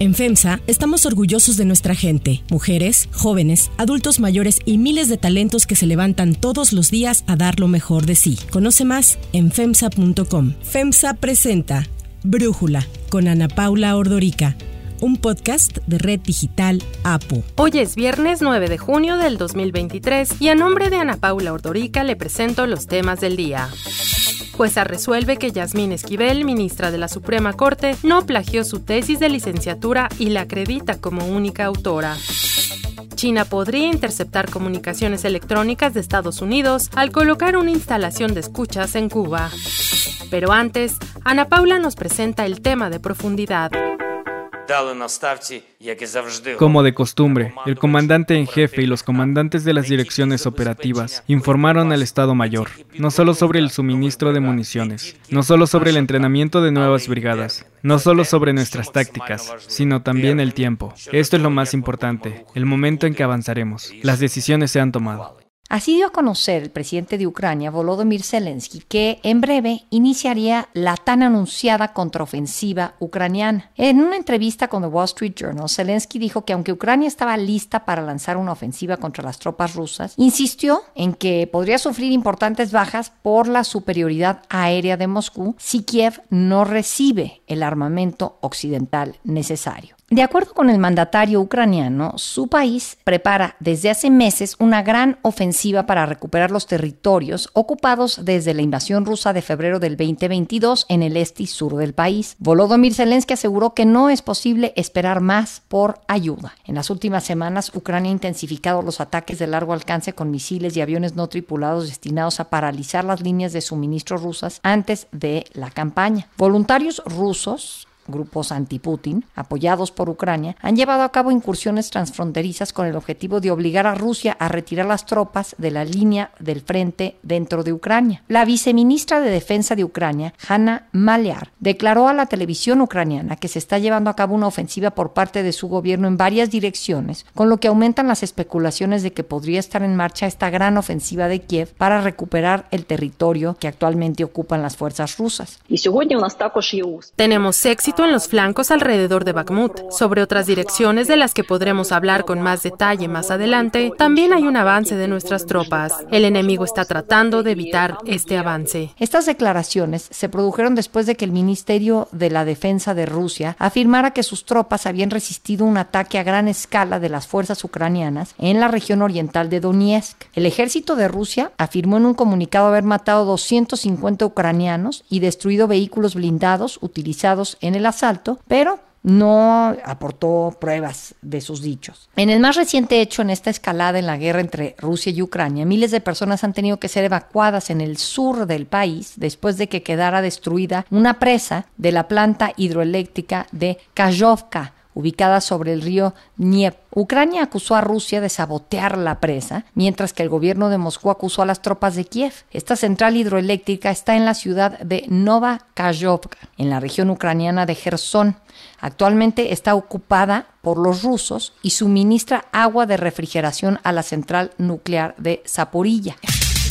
En FEMSA estamos orgullosos de nuestra gente, mujeres, jóvenes, adultos mayores y miles de talentos que se levantan todos los días a dar lo mejor de sí. Conoce más en FEMSA.com. FEMSA presenta Brújula con Ana Paula Ordorica un podcast de Red Digital APO. Hoy es viernes 9 de junio del 2023 y a nombre de Ana Paula Ordorica le presento los temas del día. Jueza resuelve que Yasmín Esquivel, ministra de la Suprema Corte, no plagió su tesis de licenciatura y la acredita como única autora. China podría interceptar comunicaciones electrónicas de Estados Unidos al colocar una instalación de escuchas en Cuba. Pero antes, Ana Paula nos presenta el tema de profundidad. Como de costumbre, el comandante en jefe y los comandantes de las direcciones operativas informaron al Estado Mayor, no solo sobre el suministro de municiones, no solo sobre el entrenamiento de nuevas brigadas, no solo sobre nuestras tácticas, sino también el tiempo. Esto es lo más importante, el momento en que avanzaremos. Las decisiones se han tomado. Así dio a conocer el presidente de Ucrania, Volodymyr Zelensky, que en breve iniciaría la tan anunciada contraofensiva ucraniana. En una entrevista con The Wall Street Journal, Zelensky dijo que aunque Ucrania estaba lista para lanzar una ofensiva contra las tropas rusas, insistió en que podría sufrir importantes bajas por la superioridad aérea de Moscú si Kiev no recibe el armamento occidental necesario. De acuerdo con el mandatario ucraniano, su país prepara desde hace meses una gran ofensiva para recuperar los territorios ocupados desde la invasión rusa de febrero del 2022 en el este y sur del país. Volodymyr Zelensky aseguró que no es posible esperar más por ayuda. En las últimas semanas, Ucrania ha intensificado los ataques de largo alcance con misiles y aviones no tripulados destinados a paralizar las líneas de suministro rusas antes de la campaña. Voluntarios rusos grupos anti-Putin, apoyados por Ucrania, han llevado a cabo incursiones transfronterizas con el objetivo de obligar a Rusia a retirar las tropas de la línea del frente dentro de Ucrania. La viceministra de Defensa de Ucrania, Hanna Maliar, declaró a la televisión ucraniana que se está llevando a cabo una ofensiva por parte de su gobierno en varias direcciones, con lo que aumentan las especulaciones de que podría estar en marcha esta gran ofensiva de Kiev para recuperar el territorio que actualmente ocupan las fuerzas rusas. Tenemos éxito en los flancos alrededor de Bakhmut. Sobre otras direcciones de las que podremos hablar con más detalle más adelante, también hay un avance de nuestras tropas. El enemigo está tratando de evitar este avance. Estas declaraciones se produjeron después de que el Ministerio de la Defensa de Rusia afirmara que sus tropas habían resistido un ataque a gran escala de las fuerzas ucranianas en la región oriental de Donetsk. El ejército de Rusia afirmó en un comunicado haber matado 250 ucranianos y destruido vehículos blindados utilizados en el asalto, pero no aportó pruebas de sus dichos. En el más reciente hecho en esta escalada en la guerra entre Rusia y Ucrania, miles de personas han tenido que ser evacuadas en el sur del país después de que quedara destruida una presa de la planta hidroeléctrica de Kazhovka, ubicada sobre el río Dnieper. Ucrania acusó a Rusia de sabotear la presa, mientras que el gobierno de Moscú acusó a las tropas de Kiev. Esta central hidroeléctrica está en la ciudad de Nova Kazhovka, en la región ucraniana de Gerson. Actualmente está ocupada por los rusos y suministra agua de refrigeración a la central nuclear de Zaporilla.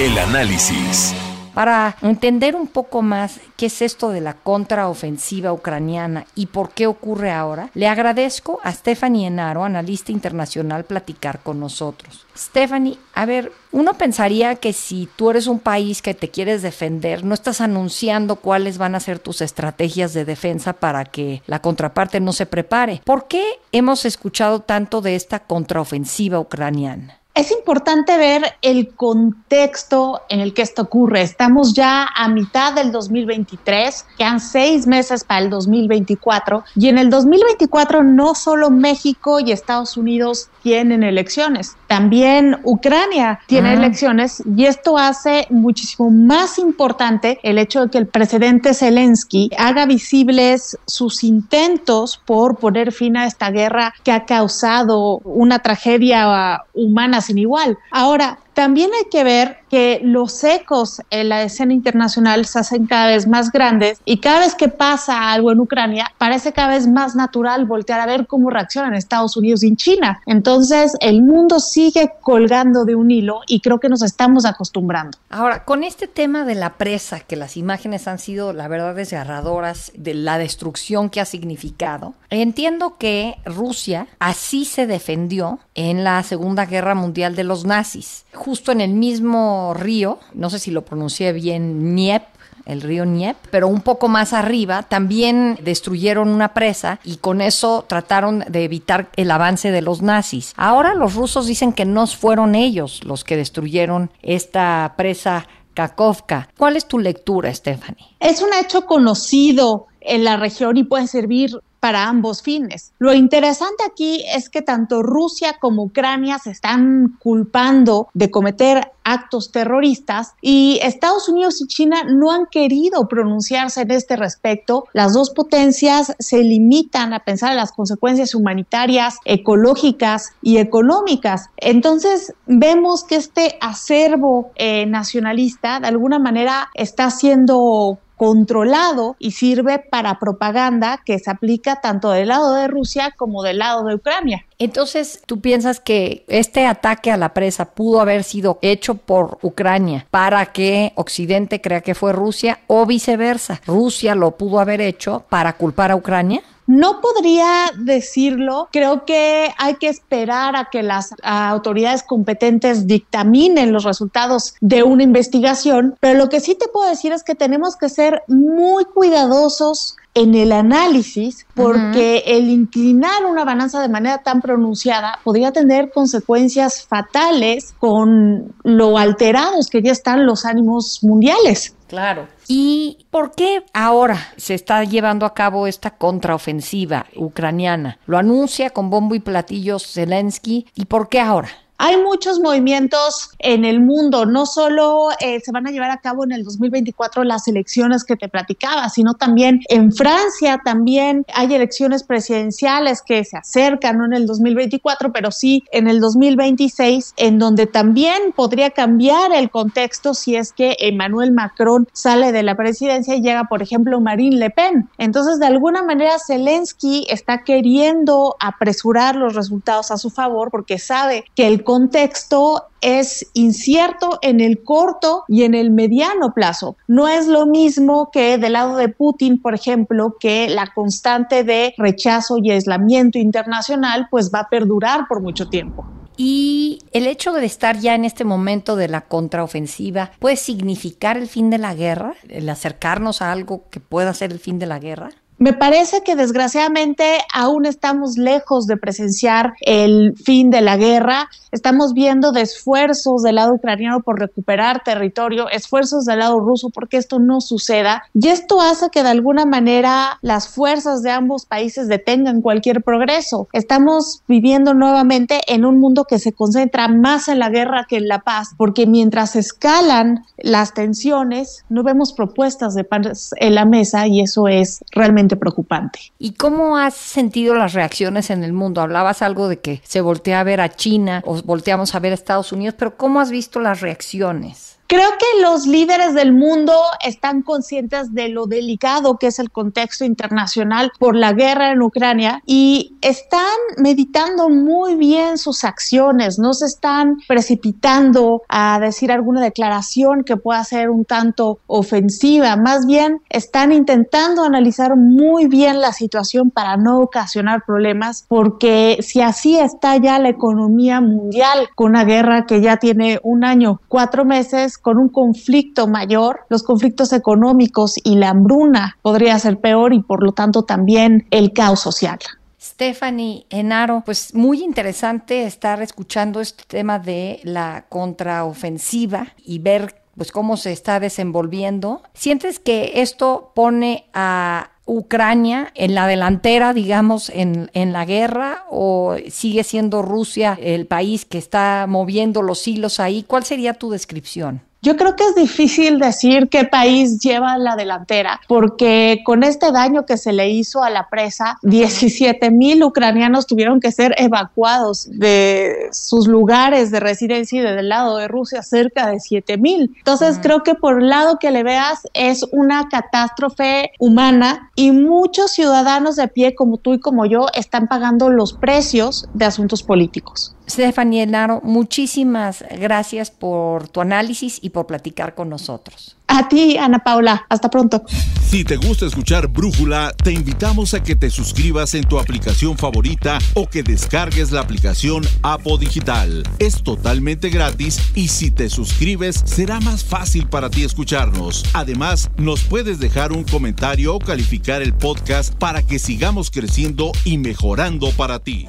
El análisis. Para entender un poco más qué es esto de la contraofensiva ucraniana y por qué ocurre ahora, le agradezco a Stephanie Enaro, analista internacional, platicar con nosotros. Stephanie, a ver, uno pensaría que si tú eres un país que te quieres defender, no estás anunciando cuáles van a ser tus estrategias de defensa para que la contraparte no se prepare. ¿Por qué hemos escuchado tanto de esta contraofensiva ucraniana? Es importante ver el contexto en el que esto ocurre. Estamos ya a mitad del 2023, quedan seis meses para el 2024 y en el 2024 no solo México y Estados Unidos tienen elecciones, también Ucrania tiene ah. elecciones y esto hace muchísimo más importante el hecho de que el presidente Zelensky haga visibles sus intentos por poner fin a esta guerra que ha causado una tragedia humana sin igual. Ahora, también hay que ver que los ecos en la escena internacional se hacen cada vez más grandes y cada vez que pasa algo en Ucrania, parece cada vez más natural voltear a ver cómo reaccionan Estados Unidos y China. Entonces, el mundo sigue colgando de un hilo y creo que nos estamos acostumbrando. Ahora, con este tema de la presa, que las imágenes han sido, la verdad, desgarradoras de la destrucción que ha significado, entiendo que Rusia así se defendió en la Segunda Guerra Mundial de los nazis justo en el mismo río, no sé si lo pronuncié bien, Niep, el río Niep, pero un poco más arriba también destruyeron una presa y con eso trataron de evitar el avance de los nazis. Ahora los rusos dicen que no fueron ellos los que destruyeron esta presa Kakovka. ¿Cuál es tu lectura, Stephanie? Es un hecho conocido en la región y puede servir para ambos fines. Lo interesante aquí es que tanto Rusia como Ucrania se están culpando de cometer actos terroristas y Estados Unidos y China no han querido pronunciarse en este respecto. Las dos potencias se limitan a pensar en las consecuencias humanitarias, ecológicas y económicas. Entonces vemos que este acervo eh, nacionalista de alguna manera está siendo controlado y sirve para propaganda que se aplica tanto del lado de Rusia como del lado de Ucrania. Entonces, ¿tú piensas que este ataque a la presa pudo haber sido hecho por Ucrania para que Occidente crea que fue Rusia o viceversa? ¿Rusia lo pudo haber hecho para culpar a Ucrania? No podría decirlo. Creo que hay que esperar a que las autoridades competentes dictaminen los resultados de una investigación, pero lo que sí te puedo decir es que tenemos que ser muy cuidadosos en el análisis porque el inclinar una balanza de manera tan pronunciada podría tener consecuencias fatales con lo alterados que ya están los ánimos mundiales. Claro. ¿Y por qué ahora se está llevando a cabo esta contraofensiva ucraniana? Lo anuncia con bombo y platillo Zelensky. ¿Y por qué ahora? Hay muchos movimientos en el mundo, no solo eh, se van a llevar a cabo en el 2024 las elecciones que te platicaba, sino también en Francia también hay elecciones presidenciales que se acercan, no en el 2024, pero sí en el 2026, en donde también podría cambiar el contexto si es que Emmanuel Macron sale de la presidencia y llega, por ejemplo, Marine Le Pen. Entonces, de alguna manera, Zelensky está queriendo apresurar los resultados a su favor porque sabe que el contexto es incierto en el corto y en el mediano plazo. No es lo mismo que del lado de Putin, por ejemplo, que la constante de rechazo y aislamiento internacional pues va a perdurar por mucho tiempo. Y el hecho de estar ya en este momento de la contraofensiva puede significar el fin de la guerra, el acercarnos a algo que pueda ser el fin de la guerra. Me parece que desgraciadamente aún estamos lejos de presenciar el fin de la guerra. Estamos viendo de esfuerzos del lado ucraniano por recuperar territorio, esfuerzos del lado ruso porque esto no suceda. Y esto hace que de alguna manera las fuerzas de ambos países detengan cualquier progreso. Estamos viviendo nuevamente en un mundo que se concentra más en la guerra que en la paz, porque mientras escalan las tensiones, no vemos propuestas de paz en la mesa y eso es realmente preocupante. ¿Y cómo has sentido las reacciones en el mundo? Hablabas algo de que se voltea a ver a China o volteamos a ver a Estados Unidos, pero ¿cómo has visto las reacciones? Creo que los líderes del mundo están conscientes de lo delicado que es el contexto internacional por la guerra en Ucrania y están meditando muy bien sus acciones, no se están precipitando a decir alguna declaración que pueda ser un tanto ofensiva, más bien están intentando analizar muy bien la situación para no ocasionar problemas, porque si así está ya la economía mundial con una guerra que ya tiene un año, cuatro meses, con un conflicto mayor, los conflictos económicos y la hambruna podría ser peor y por lo tanto también el caos social. Stephanie Enaro, pues muy interesante estar escuchando este tema de la contraofensiva y ver pues cómo se está desenvolviendo. ¿Sientes que esto pone a Ucrania en la delantera, digamos, en, en, la guerra o sigue siendo Rusia el país que está moviendo los hilos ahí? ¿Cuál sería tu descripción? Yo creo que es difícil decir qué país lleva la delantera, porque con este daño que se le hizo a la presa, 17 mil ucranianos tuvieron que ser evacuados de sus lugares de residencia y del lado de Rusia, cerca de 7 mil. Entonces, creo que por el lado que le veas es una catástrofe humana y muchos ciudadanos de pie como tú y como yo están pagando los precios de asuntos políticos. Stephanie Naro, muchísimas gracias por tu análisis y por platicar con nosotros. A ti, Ana Paula. Hasta pronto. Si te gusta escuchar Brújula, te invitamos a que te suscribas en tu aplicación favorita o que descargues la aplicación Apo Digital. Es totalmente gratis y si te suscribes será más fácil para ti escucharnos. Además, nos puedes dejar un comentario o calificar el podcast para que sigamos creciendo y mejorando para ti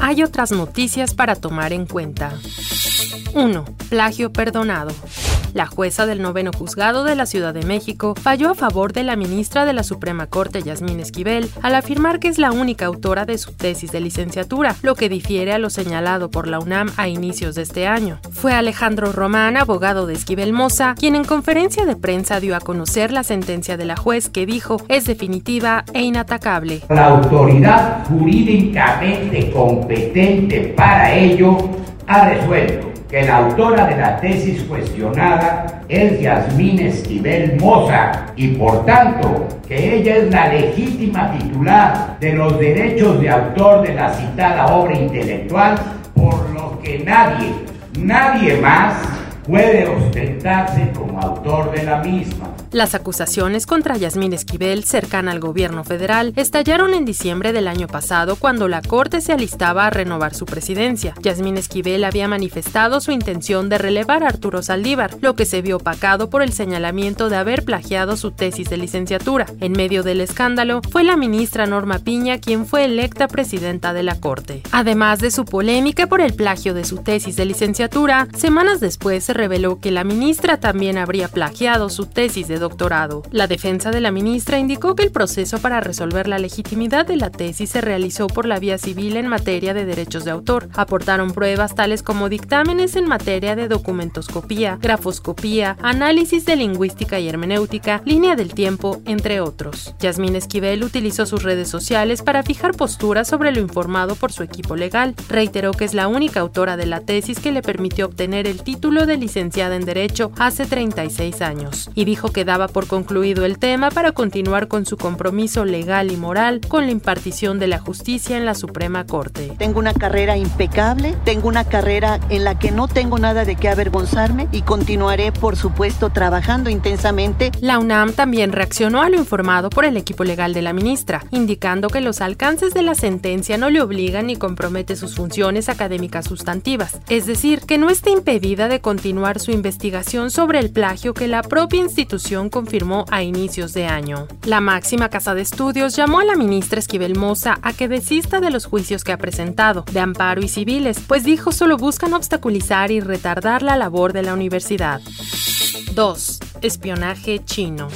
hay otras noticias para tomar en cuenta. 1. Plagio perdonado. La jueza del noveno juzgado de la Ciudad de México falló a favor de la ministra de la Suprema Corte, Yasmín Esquivel, al afirmar que es la única autora de su tesis de licenciatura, lo que difiere a lo señalado por la UNAM a inicios de este año. Fue Alejandro Román, abogado de Esquivel Moza, quien en conferencia de prensa dio a conocer la sentencia de la juez que dijo es definitiva e inatacable. La autoridad jurídicamente competente para ello ha resuelto que la autora de la tesis cuestionada es Yasmín Esquivel Moza y por tanto que ella es la legítima titular de los derechos de autor de la citada obra intelectual, por lo que nadie, nadie más puede ostentarse como autor de la misma. Las acusaciones contra Yasmín Esquivel, cercana al gobierno federal, estallaron en diciembre del año pasado cuando la Corte se alistaba a renovar su presidencia. Yasmín Esquivel había manifestado su intención de relevar a Arturo Saldívar, lo que se vio opacado por el señalamiento de haber plagiado su tesis de licenciatura. En medio del escándalo, fue la ministra Norma Piña quien fue electa presidenta de la Corte. Además de su polémica por el plagio de su tesis de licenciatura, semanas después se reveló que la ministra también habría plagiado su tesis de doctorado. La defensa de la ministra indicó que el proceso para resolver la legitimidad de la tesis se realizó por la vía civil en materia de derechos de autor. Aportaron pruebas tales como dictámenes en materia de documentoscopía, grafoscopía, análisis de lingüística y hermenéutica, línea del tiempo, entre otros. Yasmín Esquivel utilizó sus redes sociales para fijar posturas sobre lo informado por su equipo legal. Reiteró que es la única autora de la tesis que le permitió obtener el título de licenciada en Derecho hace 36 años y dijo que daba por concluido el tema para continuar con su compromiso legal y moral con la impartición de la justicia en la Suprema Corte. Tengo una carrera impecable, tengo una carrera en la que no tengo nada de qué avergonzarme y continuaré, por supuesto, trabajando intensamente. La UNAM también reaccionó a lo informado por el equipo legal de la ministra, indicando que los alcances de la sentencia no le obligan ni compromete sus funciones académicas sustantivas, es decir, que no está impedida de continuar su investigación sobre el plagio que la propia institución confirmó a inicios de año. La máxima casa de estudios llamó a la ministra Esquivel Moza a que desista de los juicios que ha presentado, de amparo y civiles, pues dijo solo buscan obstaculizar y retardar la labor de la universidad. 2. Espionaje chino.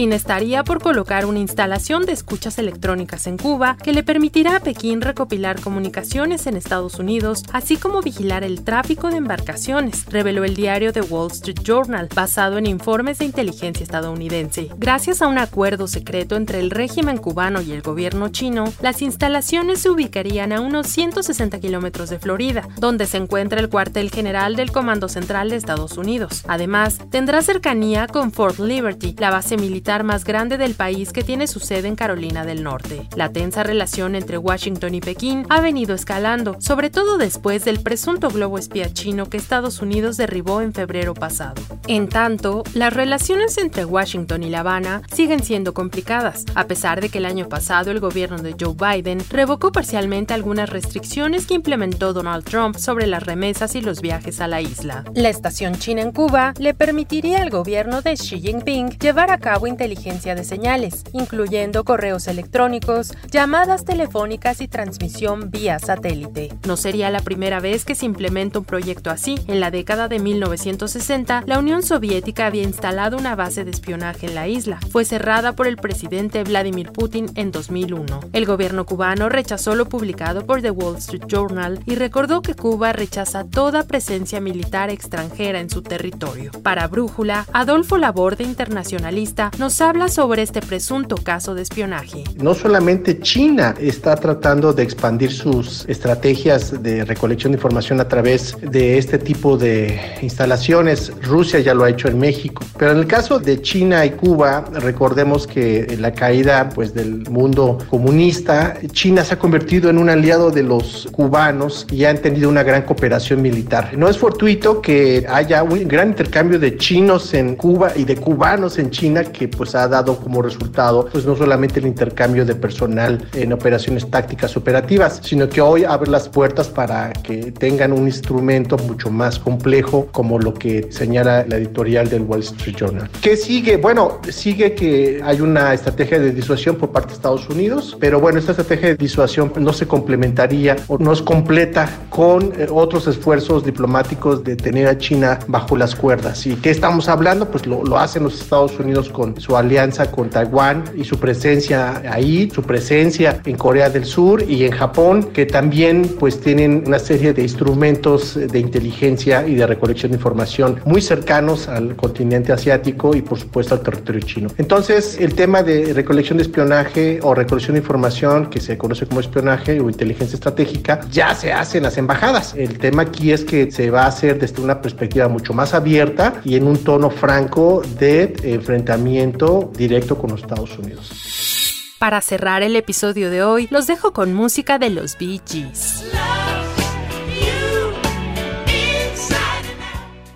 China estaría por colocar una instalación de escuchas electrónicas en Cuba que le permitirá a Pekín recopilar comunicaciones en Estados Unidos, así como vigilar el tráfico de embarcaciones, reveló el diario The Wall Street Journal, basado en informes de inteligencia estadounidense. Gracias a un acuerdo secreto entre el régimen cubano y el gobierno chino, las instalaciones se ubicarían a unos 160 kilómetros de Florida, donde se encuentra el cuartel general del Comando Central de Estados Unidos. Además, tendrá cercanía con Fort Liberty, la base militar más grande del país que tiene su sede en Carolina del Norte. La tensa relación entre Washington y Pekín ha venido escalando, sobre todo después del presunto globo espía chino que Estados Unidos derribó en febrero pasado. En tanto, las relaciones entre Washington y La Habana siguen siendo complicadas, a pesar de que el año pasado el gobierno de Joe Biden revocó parcialmente algunas restricciones que implementó Donald Trump sobre las remesas y los viajes a la isla. La estación china en Cuba le permitiría al gobierno de Xi Jinping llevar a cabo inteligencia de señales, incluyendo correos electrónicos, llamadas telefónicas y transmisión vía satélite. No sería la primera vez que se implementa un proyecto así. En la década de 1960, la Unión Soviética había instalado una base de espionaje en la isla. Fue cerrada por el presidente Vladimir Putin en 2001. El gobierno cubano rechazó lo publicado por The Wall Street Journal y recordó que Cuba rechaza toda presencia militar extranjera en su territorio. Para Brújula, Adolfo Laborde, internacionalista, nos habla sobre este presunto caso de espionaje. No solamente China está tratando de expandir sus estrategias de recolección de información a través de este tipo de instalaciones, Rusia ya lo ha hecho en México, pero en el caso de China y Cuba, recordemos que la caída pues del mundo comunista, China se ha convertido en un aliado de los cubanos y han tenido una gran cooperación militar. No es fortuito que haya un gran intercambio de chinos en Cuba y de cubanos en China que pues ha dado como resultado pues no solamente el intercambio de personal en operaciones tácticas operativas, sino que hoy abre las puertas para que tengan un instrumento mucho más complejo como lo que señala la editorial del Wall Street Journal. ¿Qué sigue? Bueno, sigue que hay una estrategia de disuasión por parte de Estados Unidos, pero bueno, esta estrategia de disuasión no se complementaría o no es completa con eh, otros esfuerzos diplomáticos de tener a China bajo las cuerdas. ¿Y qué estamos hablando? Pues lo, lo hacen los Estados Unidos con su alianza con Taiwán y su presencia ahí, su presencia en Corea del Sur y en Japón, que también pues tienen una serie de instrumentos de inteligencia y de recolección de información muy cercanos al continente asiático y por supuesto al territorio chino. Entonces, el tema de recolección de espionaje o recolección de información, que se conoce como espionaje o inteligencia estratégica, ya se hace en las embajadas. El tema aquí es que se va a hacer desde una perspectiva mucho más abierta y en un tono franco de enfrentamiento directo con los Estados Unidos. Para cerrar el episodio de hoy, los dejo con música de los Bee Gees.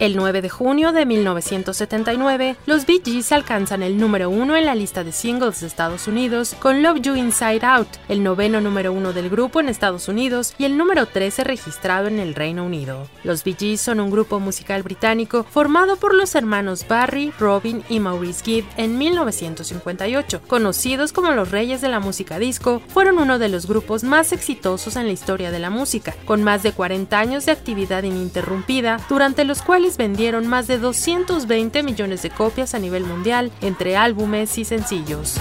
El 9 de junio de 1979, los Bee Gees alcanzan el número uno en la lista de singles de Estados Unidos con Love You Inside Out, el noveno número uno del grupo en Estados Unidos y el número 13 registrado en el Reino Unido. Los Bee Gees son un grupo musical británico formado por los hermanos Barry, Robin y Maurice Gibb en 1958. Conocidos como los reyes de la música disco, fueron uno de los grupos más exitosos en la historia de la música, con más de 40 años de actividad ininterrumpida, durante los vendieron más de 220 millones de copias a nivel mundial entre álbumes y sencillos.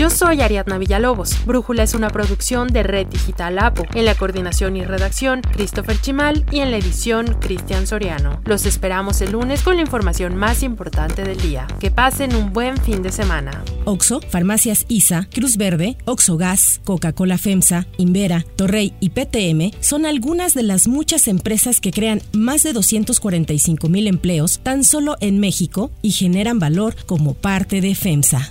Yo soy Ariadna Villalobos. Brújula es una producción de Red Digital APO. En la coordinación y redacción, Christopher Chimal y en la edición, Cristian Soriano. Los esperamos el lunes con la información más importante del día. Que pasen un buen fin de semana. Oxo, Farmacias ISA, Cruz Verde, Oxo Gas, Coca-Cola FEMSA, Invera, Torrey y PTM son algunas de las muchas empresas que crean más de 245 mil empleos tan solo en México y generan valor como parte de FEMSA.